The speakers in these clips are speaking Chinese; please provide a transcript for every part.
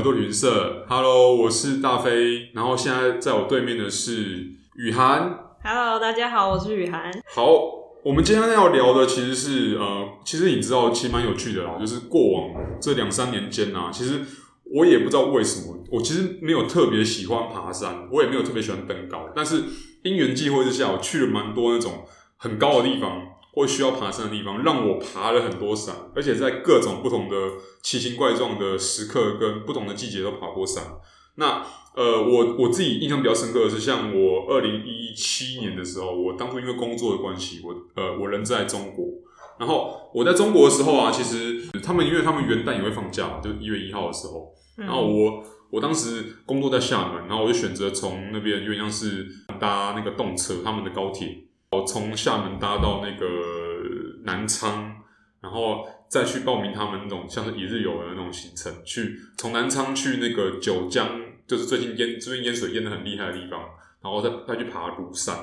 欢迎回来耳朵旅行社，Hello，我是大飞，然后现在在我对面的是雨涵，Hello，大家好，我是雨涵。好，我们今天要聊的其实是呃，其实你知道，其实蛮有趣的啦，就是过往这两三年间啊，其实我也不知道为什么，我其实没有特别喜欢爬山，我也没有特别喜欢登高，但是因缘际会之下，我去了蛮多那种很高的地方。或需要爬山的地方，让我爬了很多山，而且在各种不同的奇形怪状的时刻跟不同的季节都爬过山。那呃，我我自己印象比较深刻的是，像我二零一七年的时候，我当初因为工作的关系，我呃我人在中国，然后我在中国的时候啊，其实他们因为他们元旦也会放假，就一月一号的时候，然后我我当时工作在厦门，然后我就选择从那边因为像是搭那个动车，他们的高铁。我从厦门搭到那个南昌，然后再去报名他们那种像是一日游的那种行程，去从南昌去那个九江，就是最近淹最近淹水淹的很厉害的地方，然后再再去爬庐山。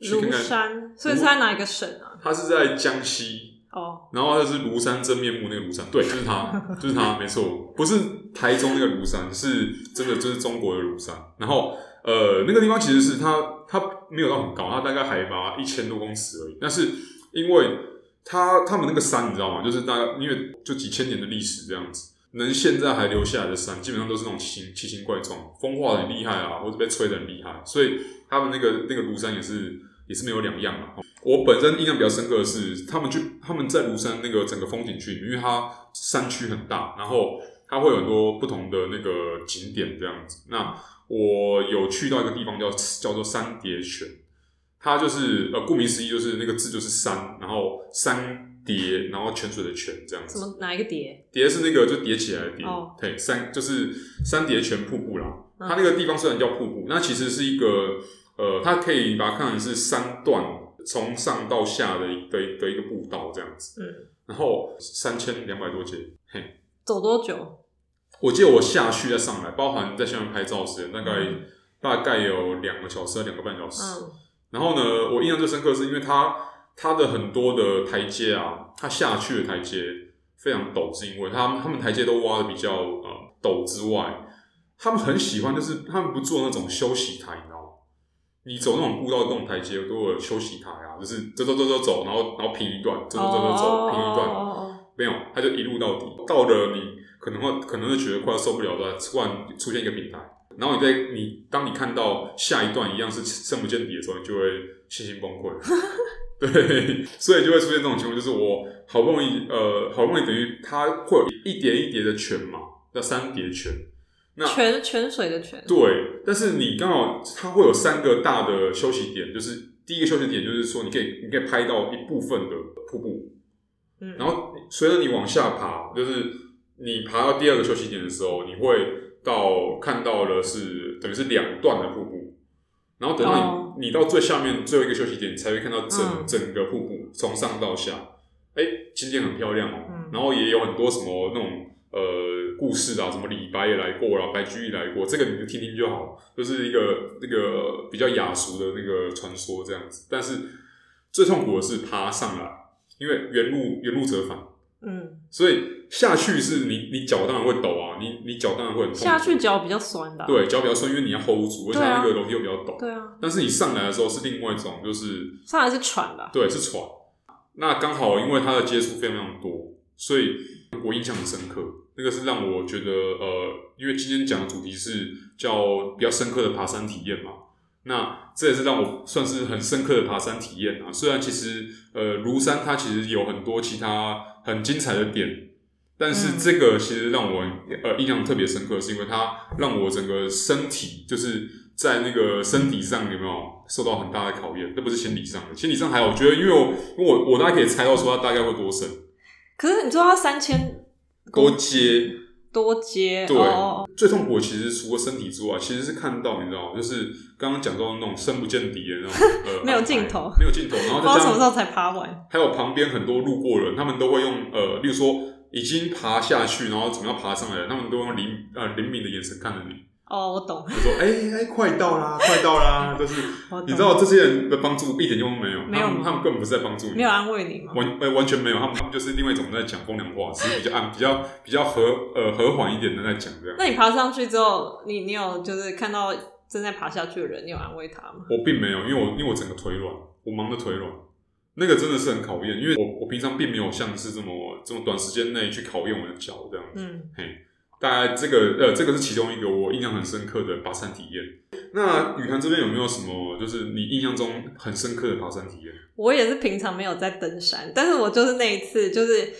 庐山，所以是在哪一个省啊？它是在江西哦，然后它是庐山真面目那个庐山，对，就是它，就是它，没错，不是台中那个庐山，是真的就是中国的庐山，然后。呃，那个地方其实是它，它没有到很高，它大概海拔一千多公尺而已。但是因为它他们那个山，你知道吗？就是大概因为就几千年的历史这样子，能现在还留下来的山，基本上都是那种奇形奇形怪状，风化的很厉害啊，或者被吹的很厉害。所以他们那个那个庐山也是也是没有两样嘛。我本身印象比较深刻的是，他们去他们在庐山那个整个风景区，因为它山区很大，然后它会有很多不同的那个景点这样子。那我有去到一个地方叫叫做三叠泉，它就是呃顾名思义就是那个字就是山，然后三叠，然后泉水的泉这样子。什么哪一个叠？叠是那个就叠起来的叠。哦。对，三就是三叠泉瀑布啦。它那个地方虽然叫瀑布，那其实是一个呃，它可以把它看成是三段从上到下的一的一的一个步道这样子。嗯。然后三千两百多节。嘿。走多久？我记得我下去再上来，包含在下面拍照时间，大概、嗯、大概有两个小时，两个半小时。嗯、然后呢，我印象最深刻是因为它它的很多的台阶啊，它下去的台阶非常陡，是因为它他们台阶都挖的比较呃陡之外，他们很喜欢就是他们不做那种休息台，你知道吗？你走那种步道的那种台阶都有休息台啊，就是走走走走走，然后然后平一段，走走走走走平一段，哦、没有，他就一路到底，到了你。可能会可能会觉得快要受不了了，突然出现一个平台，然后你在你当你看到下一段一样是深不见底的时候，你就会信心崩溃。对，所以就会出现这种情况，就是我好不容易呃好不容易等于它会有一叠一叠的泉嘛，叫三叠泉。那泉泉水的泉。对，但是你刚好它会有三个大的休息点，就是第一个休息点就是说你可以你可以拍到一部分的瀑布，嗯，然后随着你往下爬，就是。你爬到第二个休息点的时候，你会到看到了是等于是两段的瀑布，然后等到你、oh. 你到最下面最后一个休息点，你才会看到整、嗯、整个瀑布从上到下，哎、欸，景点很漂亮哦、喔，嗯、然后也有很多什么那种呃故事啊，什么李白也来过啦，白居易来过，这个你就听听就好，就是一个那个比较雅俗的那个传说这样子。但是最痛苦的是爬上来，因为原路原路折返，嗯，所以。下去是你，你脚当然会抖啊，你你脚当然会很痛。下去脚比较酸的、啊。对，脚比较酸，因为你要 hold 住，而且那个楼梯又比较陡。对啊。但是你上来的时候是另外一种，就是上来是喘的。对，是喘。那刚好因为它的接触非常非常多，所以我印象很深刻。那个是让我觉得呃，因为今天讲的主题是叫比较深刻的爬山体验嘛。那这也是让我算是很深刻的爬山体验啊。虽然其实呃，庐山它其实有很多其他很精彩的点。但是这个其实让我呃印象特别深刻，是因为它让我整个身体就是在那个身体上有没有受到很大的考验？那不是心理上的，心理上还好。我觉得，因为我我我大概可以猜到说它大概会多深。可是你知道它三千多阶多接，对，哦、最痛苦的其实除了身体之外，其实是看到你知道，就是刚刚讲到那种深不见底的那种 呃没有尽头，没有尽头，然后不知道什么时候才爬完。还有旁边很多路过人，他们都会用呃，例如说。已经爬下去，然后怎么样爬上来？他们都用灵呃灵敏的眼神看着你，哦，我懂。就说哎哎、欸欸，快到啦，快到啦，就是你知道这些人的帮助一点用都没有，没有他们，他们根本不是在帮助你，没有安慰你吗？完、欸、完全没有，他们他们就是另外一种在讲风凉话，只是比较暗、比较比较和呃和缓一点的在讲这样。那你爬上去之后，你你有就是看到正在爬下去的人，你有安慰他吗？我并没有，因为我因为我整个腿软，我忙得腿软，那个真的是很考验，因为我我平常并没有像是这么这么短时间内去考验我的脚这样子，嗯，嘿。大概这个呃，这个是其中一个我印象很深刻的爬山体验。那雨涵这边有没有什么，就是你印象中很深刻的爬山体验？我也是平常没有在登山，但是我就是那一次，就是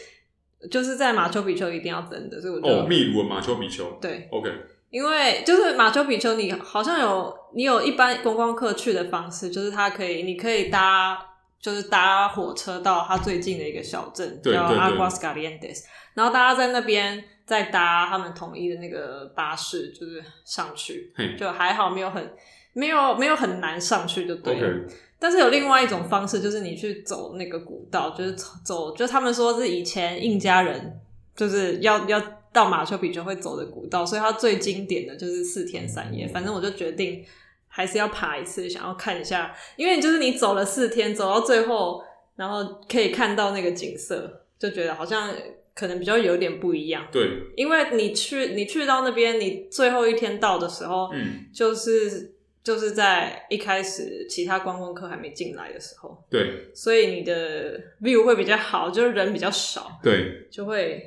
就是在马丘比丘一定要登的，所以我就哦，秘鲁的马丘比丘，对，OK，因为就是马丘比丘，你好像有你有一般观光客去的方式，就是它可以，你可以搭，就是搭火车到它最近的一个小镇叫 Aguas Calientes，然后大家在那边。再搭他们统一的那个巴士，就是上去，就还好，没有很没有没有很难上去，就对了。Okay. 但是有另外一种方式，就是你去走那个古道，就是走，就他们说是以前印加人就是要要到马丘比丘会走的古道，所以它最经典的就是四天三夜。反正我就决定还是要爬一次，想要看一下，因为就是你走了四天，走到最后，然后可以看到那个景色，就觉得好像。可能比较有点不一样，对，因为你去你去到那边，你最后一天到的时候，嗯，就是就是在一开始其他观光客还没进来的时候，对，所以你的 view 会比较好，就是人比较少，对，就会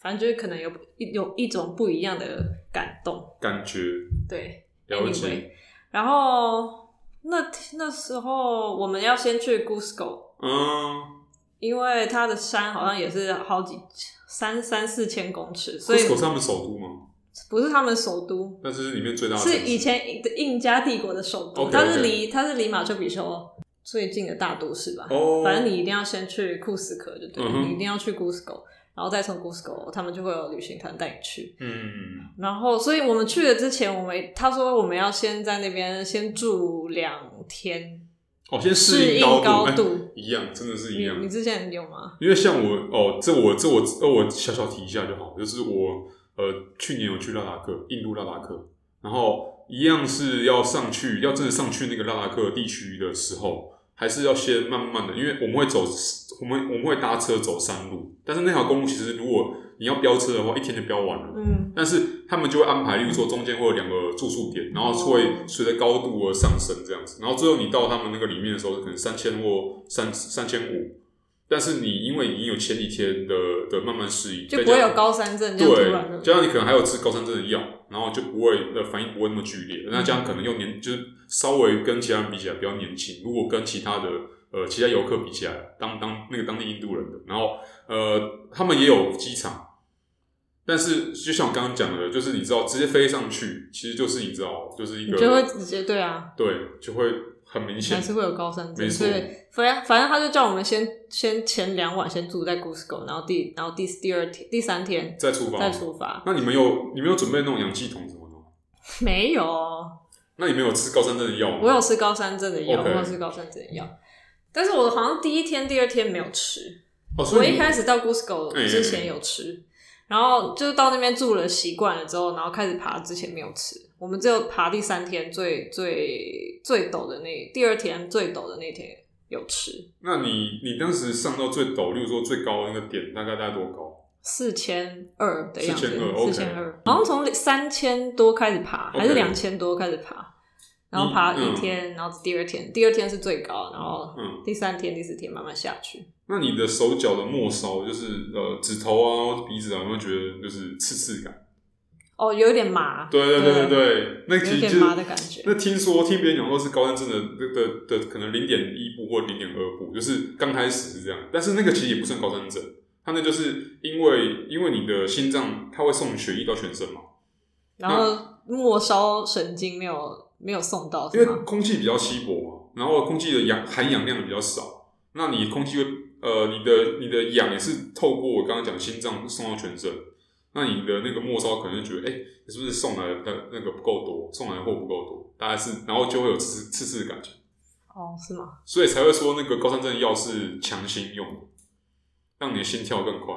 反正就是可能有一有一种不一样的感动。感觉，对，了解。Anyway, 然后那那时候我们要先去 Gusco，嗯。因为它的山好像也是好几三三四千公尺，所以是他们首都吗？不是他们首都，但是里面最大的是以前的印加帝国的首都，okay, okay. 它是离它是离马丘比丘最近的大都市吧？哦，oh. 反正你一定要先去库斯科，就对了，uh huh. 你一定要去 Cusco，然后再从 Cusco，他们就会有旅行团带你去。嗯，然后所以我们去了之前，我们他说我们要先在那边先住两天。哦，先适应高度，高度欸、一样，真的是一样。你，你之前有吗？因为像我，哦，这我这我呃，我小小提一下就好。就是我呃，去年有去拉达克，印度拉达克，然后一样是要上去，要真的上去那个拉达克地区的时候，还是要先慢慢的，因为我们会走，我们我们会搭车走山路，但是那条公路其实如果你要飙车的话，一天就飙完了。嗯。但是他们就会安排，例如说中间会有两个住宿点，然后会随着高度而上升这样子，然后最后你到他们那个里面的时候，可能三千或三三千五。但是你因为已经有前几天的的慢慢适应，就不会有高山症。对，加上你可能还有吃高山症的药，然后就不会呃反应不会那么剧烈。那这样可能又年就是稍微跟其他人比起来比较年轻。如果跟其他的呃其他游客比起来，当当那个当地印度人的，然后呃他们也有机场。但是就像我刚刚讲的，就是你知道，直接飞上去，其实就是你知道，就是一个就会直接对啊，对，就会很明显，还是会有高山症。所以，反正反正他就叫我们先先前两晚先住在 Gusco，然后第然后第第二天第三天再出发再出发。那你们有你们有准备那种氧气筒什么的吗？没有。那你们有吃高山症的药吗？我有吃高山症的药.我有吃高山症的药，但是我好像第一天第二天没有吃。哦，我一开始到 Gusco 之前有吃。欸欸欸然后就是到那边住了，习惯了之后，然后开始爬。之前没有吃，我们只有爬第三天最最最陡的那第二天最陡的那天有吃。那你你当时上到最陡，例如说最高的那个点，大概大概多高？四千二的样子，四千二，四千二。好像从三千多开始爬，还是两千多开始爬？然后爬一天，然后第二天，第二天是最高，然后第三天、第四天慢慢下去。那你的手脚的末梢，就是呃指头啊、鼻子啊，有没有觉得就是刺刺感？哦，有点麻。对对对对对，那其实麻的感觉。那听说听别人讲说是高山症的的的可能零点一步或零点二步，就是刚开始是这样，但是那个其实也不算高山症，它那就是因为因为你的心脏它会送血液到全身嘛，然后末梢神经没有没有送到，因为空气比较稀薄嘛，然后空气的氧含氧量比较少，那你空气会。呃，你的你的氧也是透过我刚刚讲心脏送到全身，那你的那个末梢可能就觉得，哎、欸，你是不是送来的那个不够多，送来的货不够多，大概是，然后就会有刺刺刺的感觉。哦，是吗？所以才会说那个高山症药是强心用的，让你的心跳更快，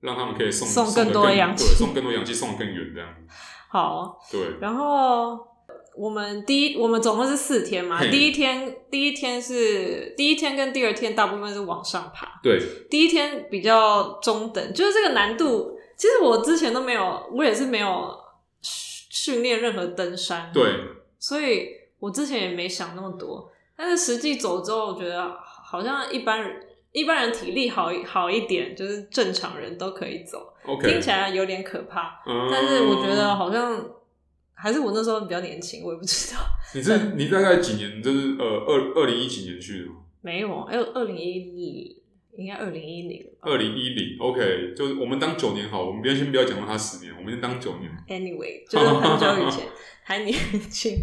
让他们可以送送更多氧气，对，送更多氧气，送得更远这样。好，对。然后我们第一，我们总共是四天嘛。第一天，第一天是第一天跟第二天，大部分是往上爬。对。第一天比较中等，就是这个难度，其实我之前都没有，我也是没有训练任何登山。对。所以我之前也没想那么多，但是实际走之后，我觉得好像一般人。一般人体力好好一点，就是正常人都可以走。Okay. 听起来有点可怕，嗯，但是我觉得好像还是我那时候比较年轻，我也不知道。你是你大概几年？就是呃二二零一几年去的吗？没有，还有二零一零，应该二零一零。二零一零，OK，就是我们当九年好，我们不要先不要讲到他十年，我们先当九年。Anyway，就是很久以前 还年轻。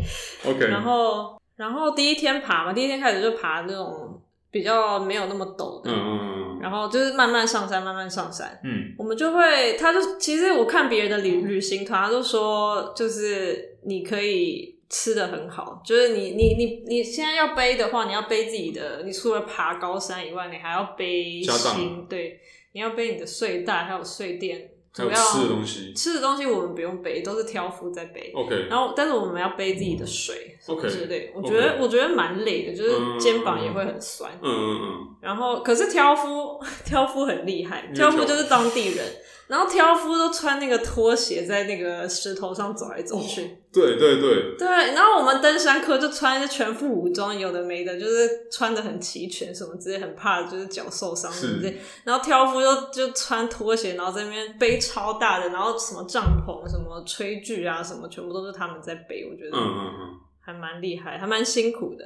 OK，然后然后第一天爬嘛，第一天开始就爬那种。比较没有那么陡的，嗯，然后就是慢慢上山，慢慢上山。嗯，我们就会，他就其实我看别人的旅旅行团，他就说，就是你可以吃的很好，就是你你你你现在要背的话，你要背自己的，你除了爬高山以外，你还要背行，对，你要背你的睡袋，还有睡垫。还有吃的东西，吃的东西我们不用背，都是挑夫在背。OK，然后但是我们要背自己的水，OK，之类。我觉得、我觉得蛮累的，就是肩膀也会很酸。嗯嗯嗯。然后可是挑夫 挑夫很厉害，挑夫就是当地人。然后挑夫都穿那个拖鞋在那个石头上走来走去。对对对。对，然后我们登山客就穿一些全副武装，有的没的，就是穿的很齐全什么之类，很怕就是脚受伤什么之类。然后挑夫就就穿拖鞋，然后在那边背超大的，然后什么帐篷、什么炊具啊，什么全部都是他们在背。我觉得，嗯嗯嗯，还蛮厉害，还蛮辛苦的。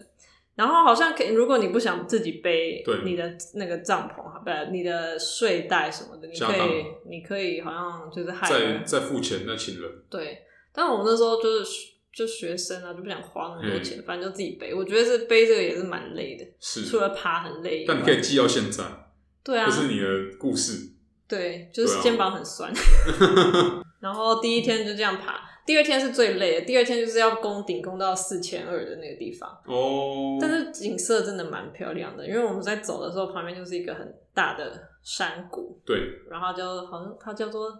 然后好像可以，如果你不想自己背你的那个帐篷，不，你的睡袋什么的，你可以，你可以好像就是害再再付钱那请人。对，但我那时候就是就学生啊，就不想花那么多钱，嗯，反正就自己背。我觉得是背这个也是蛮累的，是除了爬很累。但你可以记到现在，对啊，这是你的故事。对，就是肩膀很酸。然后第一天就这样爬。第二天是最累的，第二天就是要攻顶，攻到四千二的那个地方。哦。但是景色真的蛮漂亮的，因为我们在走的时候，旁边就是一个很大的山谷。对。然后就好像它叫做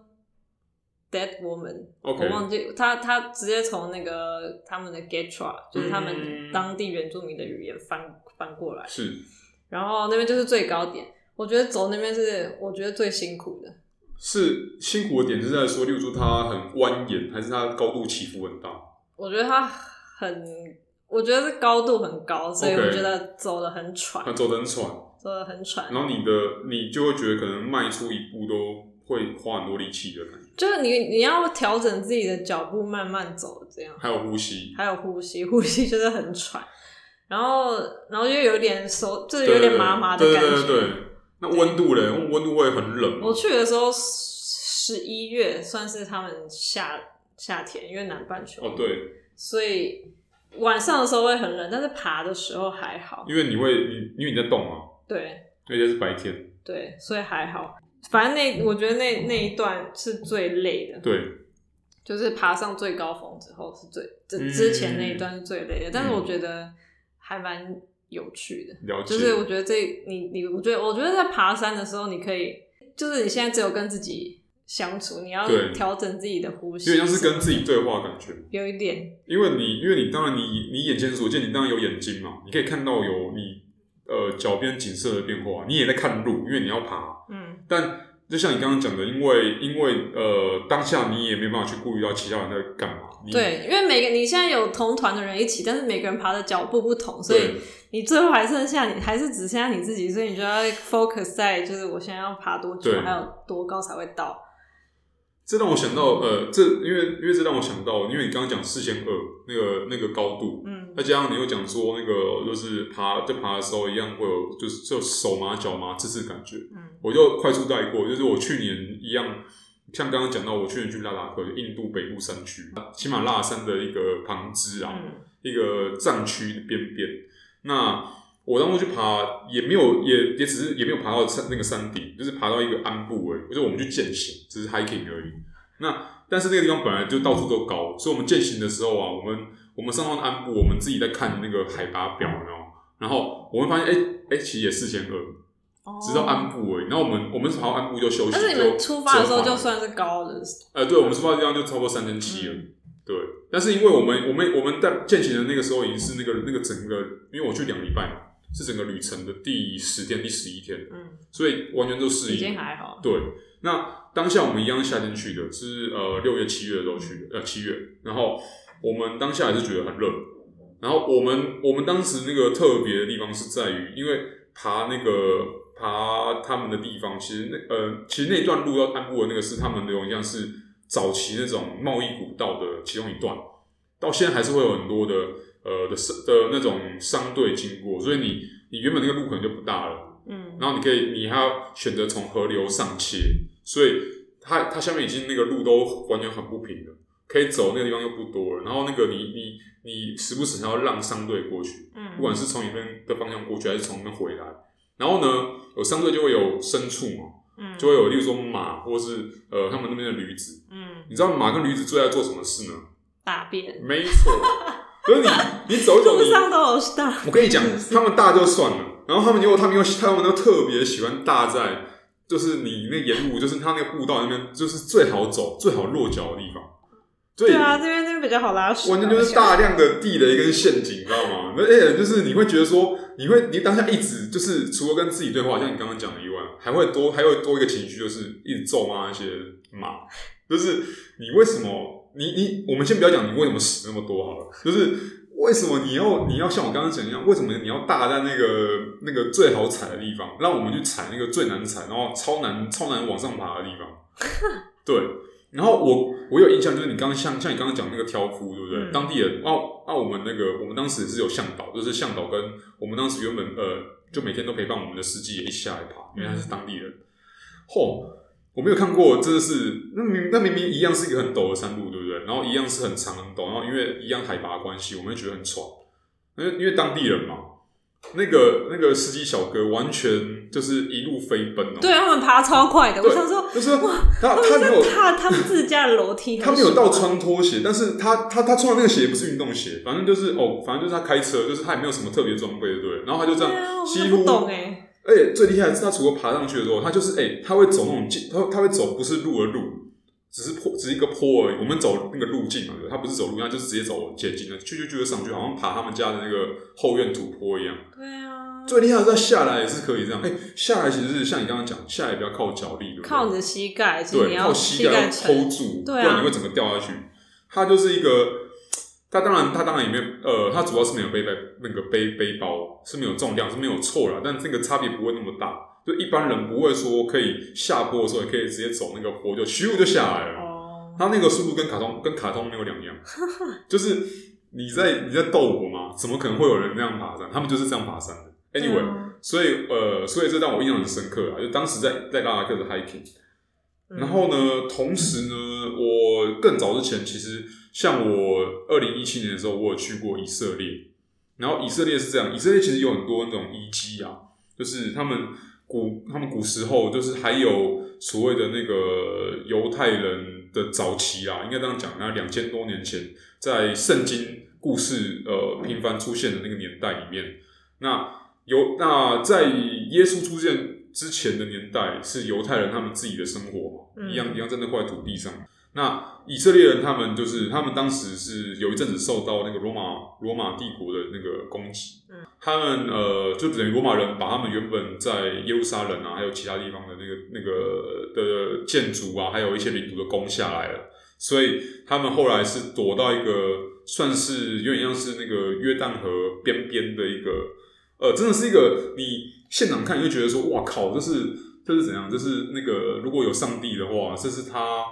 Dead Woman，、okay. 我忘记它，它直接从那个他们的 Getra 就是他们当地原住民的语言翻、嗯、翻过来。是。然后那边就是最高点，我觉得走那边是我觉得最辛苦的。是辛苦的点是在说，例如说它很蜿蜒，还是它高度起伏很大？我觉得它很，我觉得是高度很高，所以我觉得走得很喘。走得很喘，走得很喘。然后你的你就会觉得可能迈出一步都会花很多力气的感觉。就是你你要调整自己的脚步，慢慢走，这样。还有呼吸，还有呼吸，呼吸就是很喘。然后然后又有点手，就是有点麻麻的感觉。对对对对对那温度嘞？温度会很冷。我去的时候十一月，算是他们夏夏天，因为南半球。哦，对。所以晚上的时候会很冷，但是爬的时候还好。因为你会，你因为你在动嘛。对。而且是白天。对，所以还好。反正那我觉得那那一段是最累的。对。就是爬上最高峰之后是最，这之前那一段是最累的，嗯、但是我觉得还蛮。有趣的，了解。就是我觉得这你你，我觉得我觉得在爬山的时候，你可以，就是你现在只有跟自己相处，你要调整自己的呼吸，因为像是跟自己对话感觉，有一点。因为你因为你当然你你眼前所见，你当然有眼睛嘛，你可以看到有你呃脚边景色的变化，你也在看路，因为你要爬，嗯，但。就像你刚刚讲的，因为因为呃，当下你也没办法去顾虑到其他人在干嘛。对，因为每个你现在有同团的人一起，但是每个人爬的脚步不同，所以你最后还剩下你还是只剩下你自己，所以你就要 focus 在就是我现在要爬多久，还有多高才会到。这让我想到，呃，这因为因为这让我想到，因为你刚刚讲四千二那个那个高度，嗯，再加上你又讲说那个就是爬在爬的时候一样会有就是就手麻脚麻这次感觉，嗯，我就快速带过，就是我去年一样，像刚刚讲到我去年去拉达克印度北部山区喜马拉雅山的一个旁支啊，嗯，一个藏区边边，那。我当初去爬，也没有，也也只是也没有爬到山那个山顶，就是爬到一个鞍部而已。就是我们去践行，只是 hiking 而已。那但是那个地方本来就到处都高，所以我们践行的时候啊，我们我们上到鞍部，我们自己在看那个海拔表，然后？然后我们发现，哎、欸、哎、欸，其实也四千二。直到安部而已。然后我们我们跑到安部就休息。但是你们出发的时候就算是高的。呃，对，我们出发的地方就超过三千七了。对，但是因为我们我们我们在践行的那个时候已经是那个那个整个，因为我去两礼拜嘛，是整个旅程的第十天、第十一天，嗯，所以完全都适应。已经还好。对，那当下我们一样夏天去的，是呃六月、七月的时候去的，呃七月，然后我们当下还是觉得很热，然后我们我们当时那个特别的地方是在于，因为爬那个爬他们的地方，其实那呃其实那段路要安布的那个是他们的一样是。早期那种贸易古道的其中一段，到现在还是会有很多的呃的商的那种商队经过，所以你你原本那个路可能就不大了，嗯，然后你可以你还要选择从河流上切，所以它它下面已经那个路都完全很不平了，可以走那个地方又不多了，然后那个你你你时不时还要让商队过去，嗯，不管是从你那边的方向过去还是从那边回来，然后呢有商队就会有牲畜嘛。嗯，就会有，例如说马，或是呃，他们那边的驴子。嗯，你知道马跟驴子最爱做什么事呢？大便。没错。可是你你走一走，路上都有大。我跟你讲，他们大就算了，然后他们又他们又他们都特别喜欢大在，就是你那沿路，就是他那个步道那边，就是最好走、最好落脚的地方。对啊，这边这边比较好拉屎。完全就是大量的地雷跟陷阱，你知道吗？那哎，就是你会觉得说，你会你当下一直就是除了跟自己对话，像你刚刚讲的以外，还会多还会多一个情绪，就是一直咒骂那些马。就是你为什么你你我们先不要讲你为什么死那么多好了，就是为什么你要你要像我刚刚讲一样，为什么你要大在那个那个最好踩的地方，让我们去踩那个最难踩，然后超难超难往上爬的地方？对。然后我我有印象，就是你刚刚像像你刚刚讲那个挑夫，对不对？嗯、当地人，那、啊、那、啊、我们那个我们当时是有向导，就是向导跟我们当时原本呃，就每天都陪伴我们的司机也一起下来爬，因为他是当地人。嚯、嗯，我没有看过，真的是那明那明明一样是一个很陡的山路，对不对？然后一样是很长很陡，然后因为一样海拔的关系，我们会觉得很喘，因为因为当地人嘛。那个那个司机小哥完全就是一路飞奔哦，对，他们爬超快的。我想说，就是哇，他他没有踏他们自家的楼梯，他没有到穿拖鞋，但是他他他穿的那个鞋不是运动鞋，反正就是哦，反正就是他开车，就是他也没有什么特别装备，对不对？然后他就这样几乎，而且最厉害的是他除了爬上去的时候，他就是哎，他会走那种径，他他会走不是路的路。只是坡，只是一个坡而已。我们走那个路径嘛，对，他不是走路，他就是直接走捷径的，去就就上去，好像爬他们家的那个后院土坡一样。对啊。最厉害的是下来也是可以这样，哎、欸，下来其实是像你刚刚讲，下来比较靠脚力，靠你的膝盖，对，靠膝盖要 hold 住，不然你会整个掉下去。它就是一个，它当然，它当然也没有，呃，它主要是没有背背那个背背包，是没有重量，是没有错了，但这个差别不会那么大。就一般人不会说可以下坡的时候也可以直接走那个坡就咻就下来了。哦，他那个速度跟卡通跟卡通没有两样，就是你在你在逗我吗？怎么可能会有人那样爬山？他们就是这样爬山的。Anyway，、嗯、所以呃，所以这让我印象很深刻啊。就当时在在拉达克的 hiking，然后呢，同时呢，我更早之前其实像我二零一七年的时候，我有去过以色列。然后以色列是这样，以色列其实有很多那种遗迹啊，就是他们。古他们古时候就是还有所谓的那个犹太人的早期啊，应该这样讲，那两千多年前，在圣经故事呃频繁出现的那个年代里面，那犹那在耶稣出现之前的年代，是犹太人他们自己的生活嘛，一样一样在那块土地上。那以色列人他们就是他们当时是有一阵子受到那个罗马罗马帝国的那个攻击，嗯，他们呃就等于罗马人把他们原本在耶路撒冷啊，还有其他地方的那个那个的建筑啊，还有一些领土都攻下来了，所以他们后来是躲到一个算是有点像是那个约旦河边边的一个，呃，真的是一个你现场看你会觉得说哇靠，这是这是怎样？这是那个如果有上帝的话，这是他。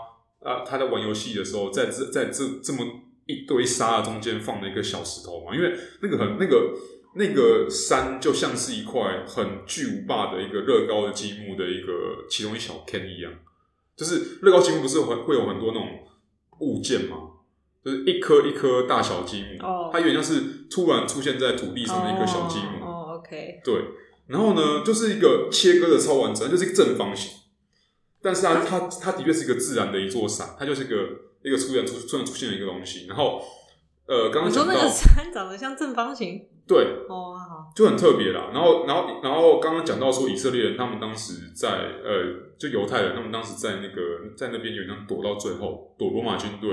啊，他在玩游戏的时候，在这在这这么一堆沙中间放了一个小石头嘛，因为那个很那个那个山就像是一块很巨无霸的一个乐高的积木的一个其中一小片一样，就是乐高积木不是会会有很多那种物件吗？就是一颗一颗大小积木，oh. 它有点像是突然出现在土地上的一个小积木。哦、oh.，OK，对，然后呢，就是一个切割的超完整，就是一个正方形。但是它它它的确是一个自然的一座山，它就是一个一个突然出突然出现的一个东西。然后，呃，刚刚讲到你说那个山长得像正方形，对，哦，好，就很特别啦。然后，然后，然后刚刚讲到说以色列人他们当时在呃，就犹太人他们当时在那个在那边有人躲到最后，躲罗马军队，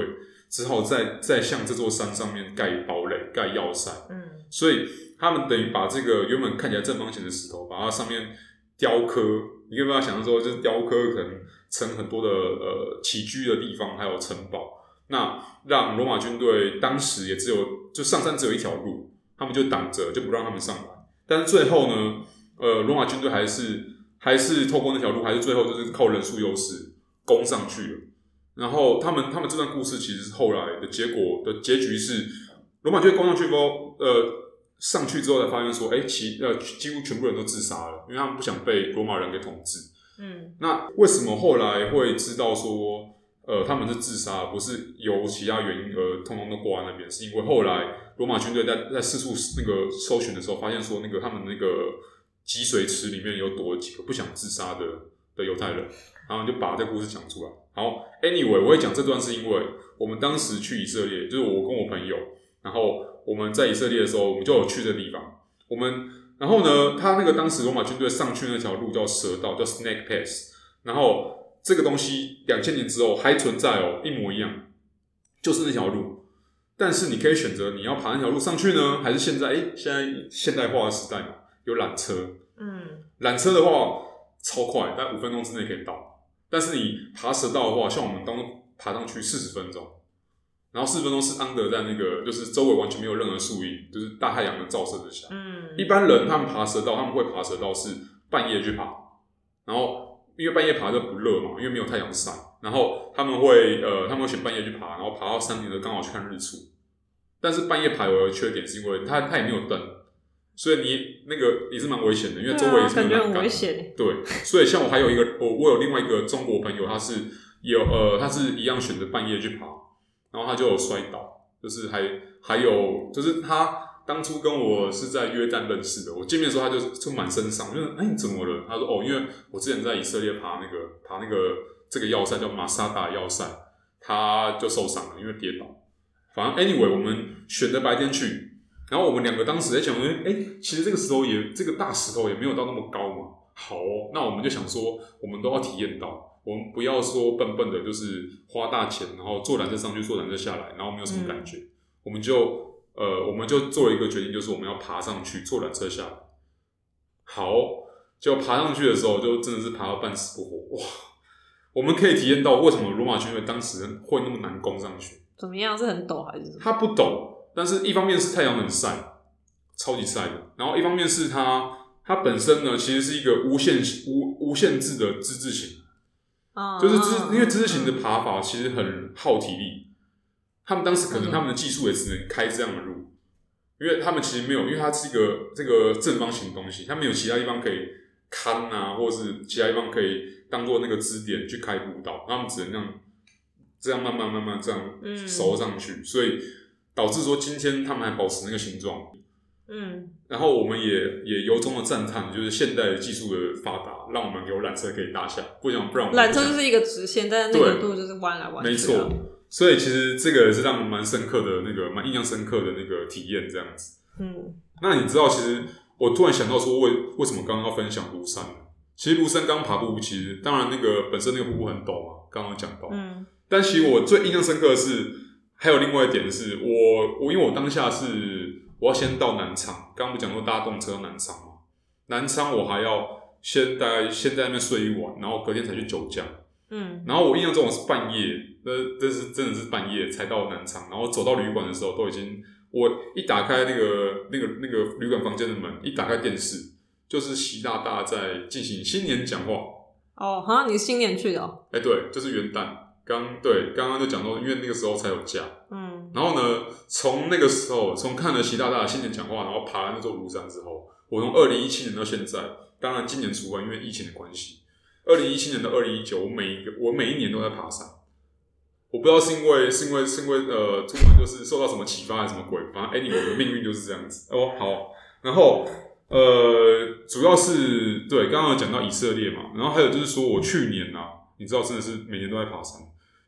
只好在在向这座山上面盖堡垒、盖要塞。嗯，所以他们等于把这个原本看起来正方形的石头，把它上面雕刻。你有没有想象说，就是雕刻可能成很多的呃起居的地方，还有城堡。那让罗马军队当时也只有就上山只有一条路，他们就挡着，就不让他们上来。但是最后呢，呃，罗马军队还是还是透过那条路，还是最后就是靠人数优势攻上去了。然后他们他们这段故事其实是后来的结果的结局是，罗马军队攻上去之后，呃，上去之后才发现说，哎，其呃几乎全部人都自杀了，因为他们不想被罗马人给统治。嗯，那为什么后来会知道说？呃，他们是自杀，不是由其他原因而通通都挂在那边，是因为后来罗马军队在在四处那个搜寻的时候，发现说那个他们那个积水池里面有躲几个不想自杀的的犹太人，然后就把这故事讲出来。好，Anyway，我会讲这段是因为我们当时去以色列，就是我跟我朋友，然后我们在以色列的时候，我们就有去这地方。我们然后呢，他那个当时罗马军队上去那条路叫蛇道，叫 Snake Pass，然后。这个东西两千年之后还存在哦，一模一样，就是那条路。但是你可以选择你要爬那条路上去呢，还是现在？诶，现在现代化的时代嘛，有缆车。嗯，缆车的话超快，在五分钟之内可以到。但是你爬蛇道的话，像我们刚爬上去四十分钟，然后四十分钟是 under 在那个就是周围完全没有任何树荫，就是大太阳的照射之下。嗯，一般人他们爬蛇道，他们会爬蛇道是半夜去爬，然后。因为半夜爬就不热嘛，因为没有太阳晒，然后他们会呃，他们会选半夜去爬，然后爬到山顶的刚好去看日出。但是半夜爬有个缺点，是因为它它也没有灯，所以你那个也是蛮危险的，因为周围也是没有栏杆。感觉很危险。对，所以像我还有一个我我有另外一个中国朋友，他是有呃，他是一样选择半夜去爬，然后他就有摔倒，就是还还有就是他。当初跟我是在约旦认识的，我见面的时候他就就满身伤，就是哎，你怎么了？他说哦，因为我之前在以色列爬那个爬那个这个要塞叫马萨达要塞，他就受伤了，因为跌倒。反正 anyway，我们选择白天去，然后我们两个当时在想说，哎，其实这个石头也这个大石头也没有到那么高嘛。好哦，那我们就想说，我们都要体验到，我们不要说笨笨的，就是花大钱，然后坐缆车上去，坐缆车下来，然后没有什么感觉，嗯、我们就。呃，我们就做了一个决定，就是我们要爬上去，坐缆车下来。好，就爬上去的时候，就真的是爬到半死不活。哇！我们可以体验到为什么罗马军队当时会那么难攻上去。怎么样？是很陡还是？它不陡，但是一方面是太阳很晒，超级晒的。然后一方面是它，它本身呢，其实是一个无限无无限制的之字形。啊，就是之，因为之字形的爬法其实很耗体力。他们当时可能他们的技术也只能开这样的路，因为他们其实没有，因为它是一个这个正方形的东西，它没有其他地方可以看啊，或者是其他地方可以当做那个支点去开步道，他们只能这样这样慢慢慢慢这样收上去，所以导致说今天他们还保持那个形状。嗯，然后我们也也由衷的赞叹，就是现代的技术的发达，让我们有缆车可以搭下，不想不然缆车就是一个直线，但是那个路就是弯来弯去。没错。所以其实这个也是让我们蛮深刻的那个蛮印象深刻的那个体验，这样子。嗯，那你知道，其实我突然想到说为，为为什么刚刚要分享庐山呢？其实庐山刚爬步，其实当然那个本身那个瀑布很陡嘛，刚刚讲到。嗯。但其实我最印象深刻的是，还有另外一点是我我因为我当下是我要先到南昌，刚刚不讲说搭动车到南昌嘛？南昌我还要先大概先在那边睡一晚，然后隔天才去九江。嗯。然后我印象中我是半夜。那这是真的是半夜才到南昌，然后走到旅馆的时候，都已经我一打开那个那个那个旅馆房间的门，一打开电视，就是习大大在进行新年讲话。哦，好像你是新年去的哦？哎，对，就是元旦。刚对，刚刚就讲到，因为那个时候才有假。嗯。然后呢，从那个时候，从看了习大大的新年讲话，然后爬了那座庐山之后，我从二零一七年到现在，当然今年除外，因为疫情的关系，二零一七年到二零一九，我每一个我每一年都在爬山。我不知道是因为是因为是因为呃，突然就是受到什么启发还是什么鬼，反正 anyway 的命运就是这样子哦。好，然后呃，主要是对刚刚讲到以色列嘛，然后还有就是说我去年啊，你知道真的是每年都在爬山。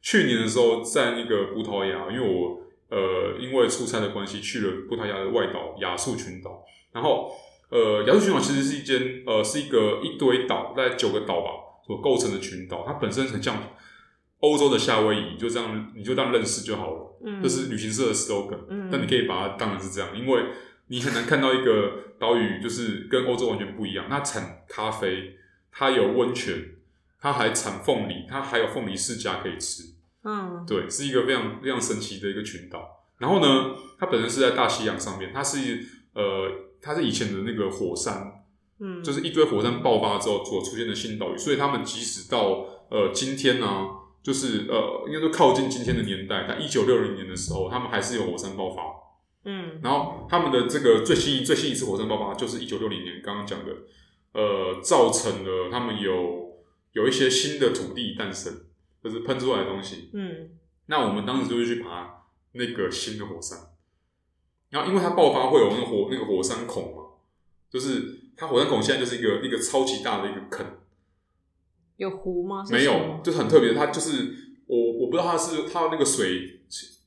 去年的时候在那个葡萄牙，因为我呃，因为出差的关系去了葡萄牙的外岛亚述群岛。然后，呃，亚述群岛其实是一间呃，是一个一堆岛，大概九个岛吧所构成的群岛。它本身很像欧洲的夏威夷，你就这样你就这样认识就好了。嗯，这是旅行社的 slogan。嗯，但你可以把它当然是这样，因为你很难看到一个岛屿就是跟欧洲完全不一样。它产咖啡，它有温泉，它还产凤梨，它还有凤梨世家可以吃。嗯，对，是一个非常非常神奇的一个群岛。然后呢，它本身是在大西洋上面，它是呃，它是以前的那个火山，嗯，就是一堆火山爆发之后所出现的新岛屿。所以他们即使到呃今天呢、啊，就是呃，应该说靠近今天的年代，在一九六零年的时候，他们还是有火山爆发。嗯，然后他们的这个最新最新一次火山爆发就是一九六零年，刚刚讲的，呃，造成了他们有有一些新的土地诞生。就是喷出来的东西，嗯，那我们当时就会去爬那个新的火山，然后因为它爆发会有那个火那个火山孔嘛，就是它火山孔现在就是一个一个超级大的一个坑，有湖吗？没有，就是很特别，它就是我我不知道它是它那个水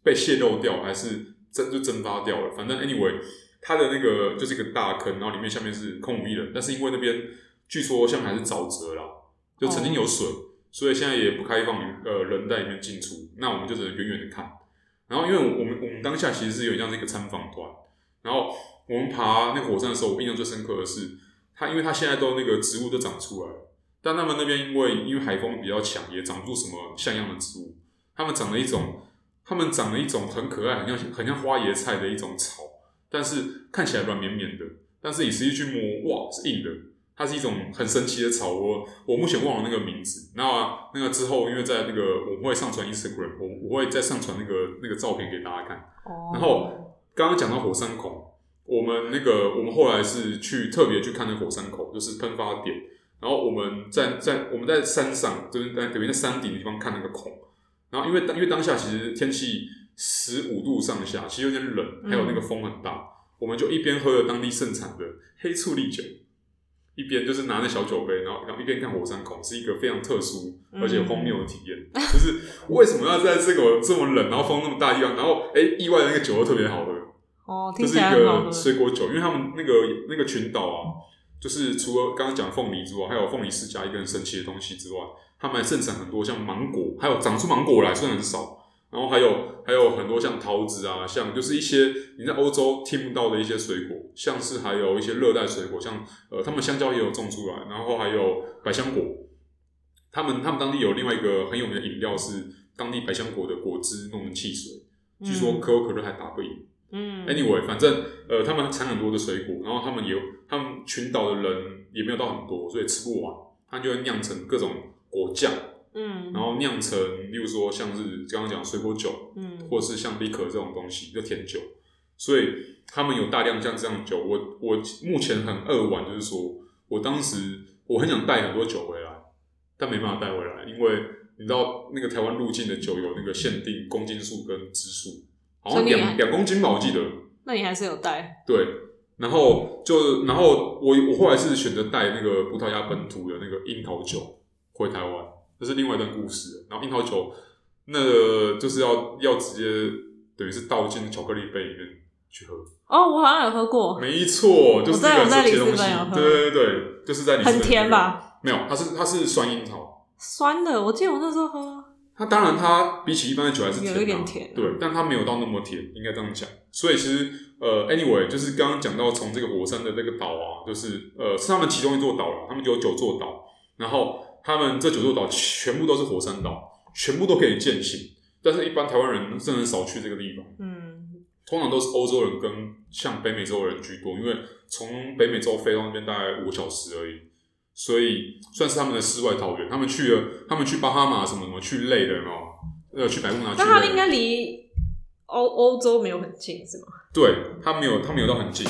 被泄漏掉还是蒸就蒸发掉了，反正 anyway 它的那个就是一个大坑，然后里面下面是空无一人，但是因为那边据说下面还是沼泽啦，就曾经有水。哦所以现在也不开放呃人在里面进出，那我们就只能远远的看。然后因为我们我们当下其实是有点像是一个参访团，然后我们爬那火山的时候，我印象最深刻的是，它因为它现在都那个植物都长出来了，但他们那边因为因为海风比较强，也长不出什么像样的植物。他们长了一种，他们长了一种很可爱，很像很像花椰菜的一种草，但是看起来软绵绵的，但是你实际去摸，哇，是硬的。它是一种很神奇的草，我我目前忘了那个名字。那那个之后，因为在那个我会上传 Instagram，我我会再上传那个那个照片给大家看。哦然后刚刚讲到火山口，我们那个我们后来是去特别去看那火山口，就是喷发点。然后我们在在我们在山上，就是在等于在山顶的地方看那个孔。然后因为因为当下其实天气十五度上下，其实有点冷，还有那个风很大，嗯、我们就一边喝了当地盛产的黑醋栗酒。一边就是拿着小酒杯，然后然后一边看火山孔，是一个非常特殊而且荒谬的体验。嗯、就是为什么要在这个这么冷，然后风那么大地方，然后哎、欸，意外的那个酒又特别好喝。哦，这是一个水果酒，因为他们那个那个群岛啊，就是除了刚刚讲凤梨之外，还有凤梨世家一个很神奇的东西之外，他们还盛产很多像芒果，还有长出芒果来虽然很少。然后还有还有很多像桃子啊，像就是一些你在欧洲听不到的一些水果，像是还有一些热带水果，像呃，他们香蕉也有种出来，然后还有百香果。他们他们当地有另外一个很有名的饮料是当地百香果的果汁弄成汽水，嗯、据说可口可乐还打不赢。嗯，anyway，反正呃，他们产很多的水果，然后他们有他们群岛的人也没有到很多，所以吃不完，他就会酿成各种果酱。嗯，然后酿成，例如说像是刚刚讲水果酒，嗯，或者是像利可这种东西，就甜酒，所以他们有大量像这样的酒。我我目前很扼腕，就是说我当时我很想带很多酒回来，但没办法带回来，因为你知道那个台湾入境的酒有那个限定公斤数跟支数，好像两两公斤吧，我记得。那你还是有带？对，然后就然后我我后来是选择带那个葡萄牙本土的那个樱桃酒回台湾。这是另外一段故事。然后樱桃酒，那个就是要要直接等于是倒进巧克力杯里面去喝。哦，我好像有喝过。没错，就是这个神奇的东西。对对对，就是在里面。很甜吧？没有，它是它是酸樱桃。酸的，我记得我那时候喝。它当然，它比起一般的酒还是甜，有一点甜。对，但它没有到那么甜，应该这样讲。所以其实呃，anyway，就是刚刚讲到从这个火山的那个岛啊，就是呃，是他们其中一座岛了。他们有九座岛，然后。他们这九座岛全部都是火山岛，全部都可以践行，但是一般台湾人真的很少去这个地方。嗯，通常都是欧洲人跟像北美洲人居多，因为从北美洲飞到那边大概五个小时而已，所以算是他们的世外桃源。他们去了，他们去巴哈马什么什么去累的哦，呃，去百慕那。但他们应该离欧欧洲没有很近，是吗？对，他没有，他没有到很近。